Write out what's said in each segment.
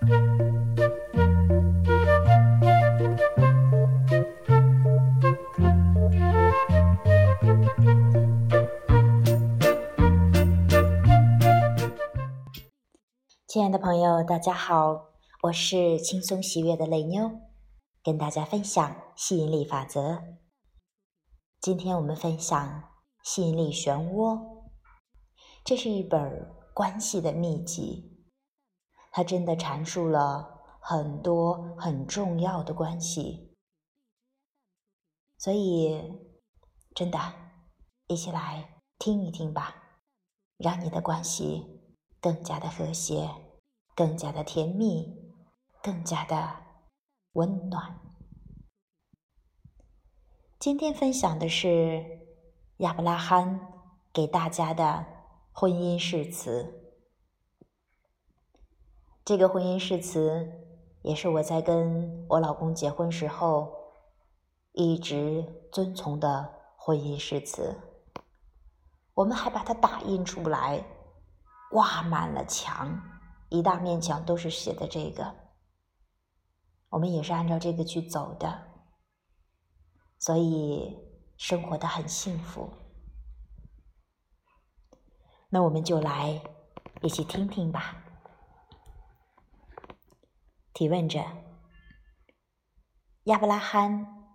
亲爱的朋友，大家好，我是轻松喜悦的雷妞，跟大家分享吸引力法则。今天我们分享吸引力漩涡，这是一本关系的秘籍，他真的阐述了很多很重要的关系，所以真的，一起来听一听吧，让你的关系。更加的和谐，更加的甜蜜，更加的温暖。今天分享的是亚伯拉罕给大家的婚姻誓词。这个婚姻誓词也是我在跟我老公结婚时候一直遵从的婚姻誓词。我们还把它打印出来。挂满了墙，一大面墙都是写的这个。我们也是按照这个去走的，所以生活的很幸福。那我们就来一起听听吧。提问者：亚伯拉罕，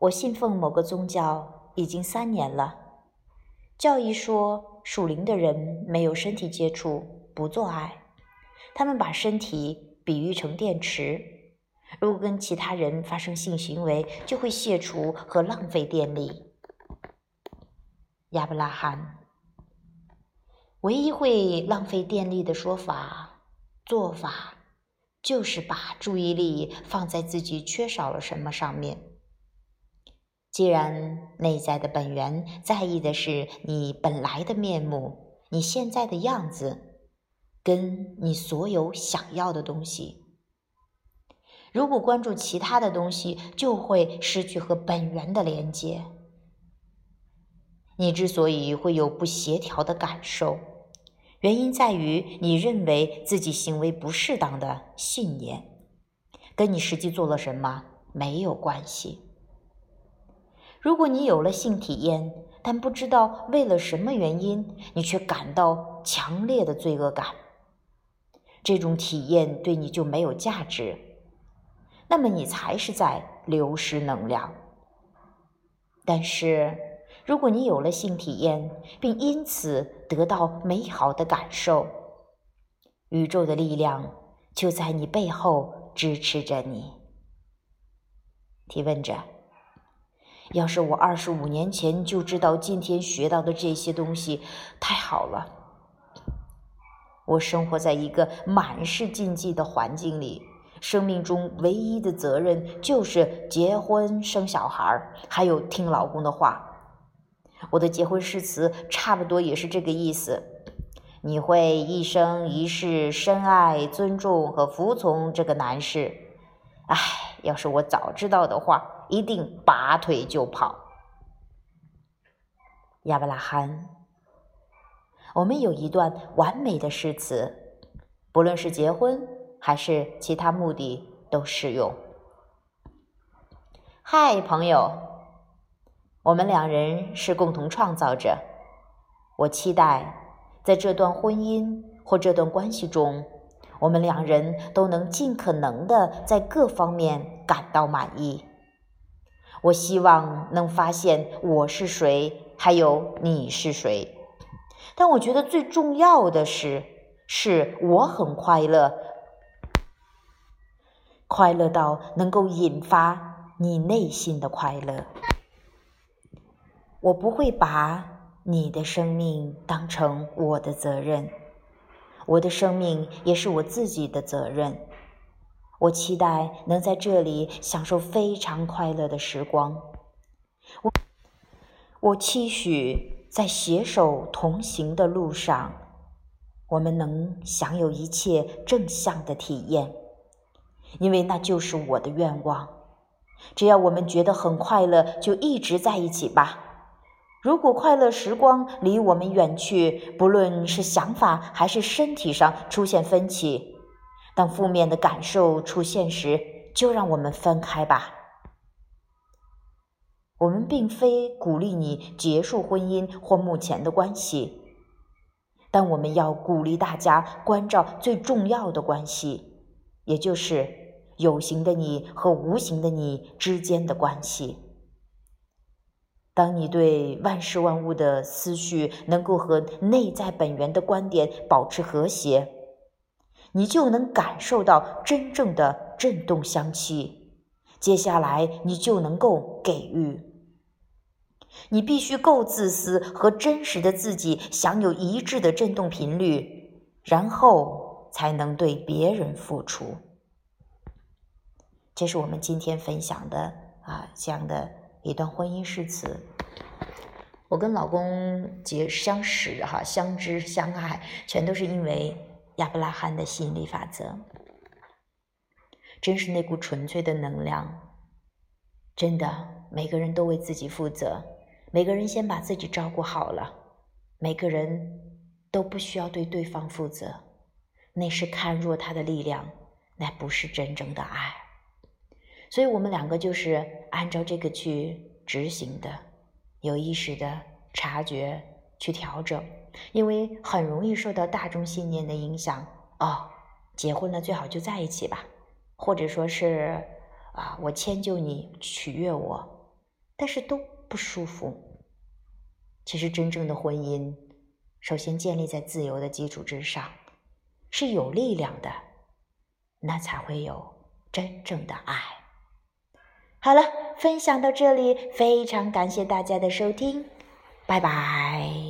我信奉某个宗教已经三年了，教义说。属灵的人没有身体接触，不做爱。他们把身体比喻成电池，如果跟其他人发生性行为，就会卸除和浪费电力。亚伯拉罕，唯一会浪费电力的说法、做法，就是把注意力放在自己缺少了什么上面。既然内在的本源在意的是你本来的面目，你现在的样子，跟你所有想要的东西，如果关注其他的东西，就会失去和本源的连接。你之所以会有不协调的感受，原因在于你认为自己行为不适当的信念，跟你实际做了什么没有关系。如果你有了性体验，但不知道为了什么原因，你却感到强烈的罪恶感，这种体验对你就没有价值，那么你才是在流失能量。但是，如果你有了性体验，并因此得到美好的感受，宇宙的力量就在你背后支持着你。提问者。要是我二十五年前就知道今天学到的这些东西，太好了。我生活在一个满是禁忌的环境里，生命中唯一的责任就是结婚、生小孩，还有听老公的话。我的结婚誓词差不多也是这个意思。你会一生一世深爱、尊重和服从这个男士。唉，要是我早知道的话。一定拔腿就跑，亚伯拉罕。我们有一段完美的誓词，不论是结婚还是其他目的都适用。嗨，朋友，我们两人是共同创造者。我期待在这段婚姻或这段关系中，我们两人都能尽可能的在各方面感到满意。我希望能发现我是谁，还有你是谁。但我觉得最重要的是，是我很快乐，快乐到能够引发你内心的快乐。我不会把你的生命当成我的责任，我的生命也是我自己的责任。我期待能在这里享受非常快乐的时光。我我期许在携手同行的路上，我们能享有一切正向的体验，因为那就是我的愿望。只要我们觉得很快乐，就一直在一起吧。如果快乐时光离我们远去，不论是想法还是身体上出现分歧。当负面的感受出现时，就让我们分开吧。我们并非鼓励你结束婚姻或目前的关系，但我们要鼓励大家关照最重要的关系，也就是有形的你和无形的你之间的关系。当你对万事万物的思绪能够和内在本源的观点保持和谐，你就能感受到真正的振动香气。接下来，你就能够给予。你必须够自私和真实的自己享有一致的振动频率，然后才能对别人付出。这是我们今天分享的啊，这样的一段婚姻誓词。我跟老公结相识哈，相知相爱，全都是因为亚伯拉罕的吸引力法则。真是那股纯粹的能量，真的，每个人都为自己负责。每个人先把自己照顾好了，每个人都不需要对对方负责，那是看弱他的力量，那不是真正的爱。所以，我们两个就是按照这个去执行的，有意识的察觉去调整，因为很容易受到大众信念的影响。哦，结婚了最好就在一起吧，或者说是啊，我迁就你，取悦我，但是都。不舒服。其实，真正的婚姻首先建立在自由的基础之上，是有力量的，那才会有真正的爱。好了，分享到这里，非常感谢大家的收听，拜拜。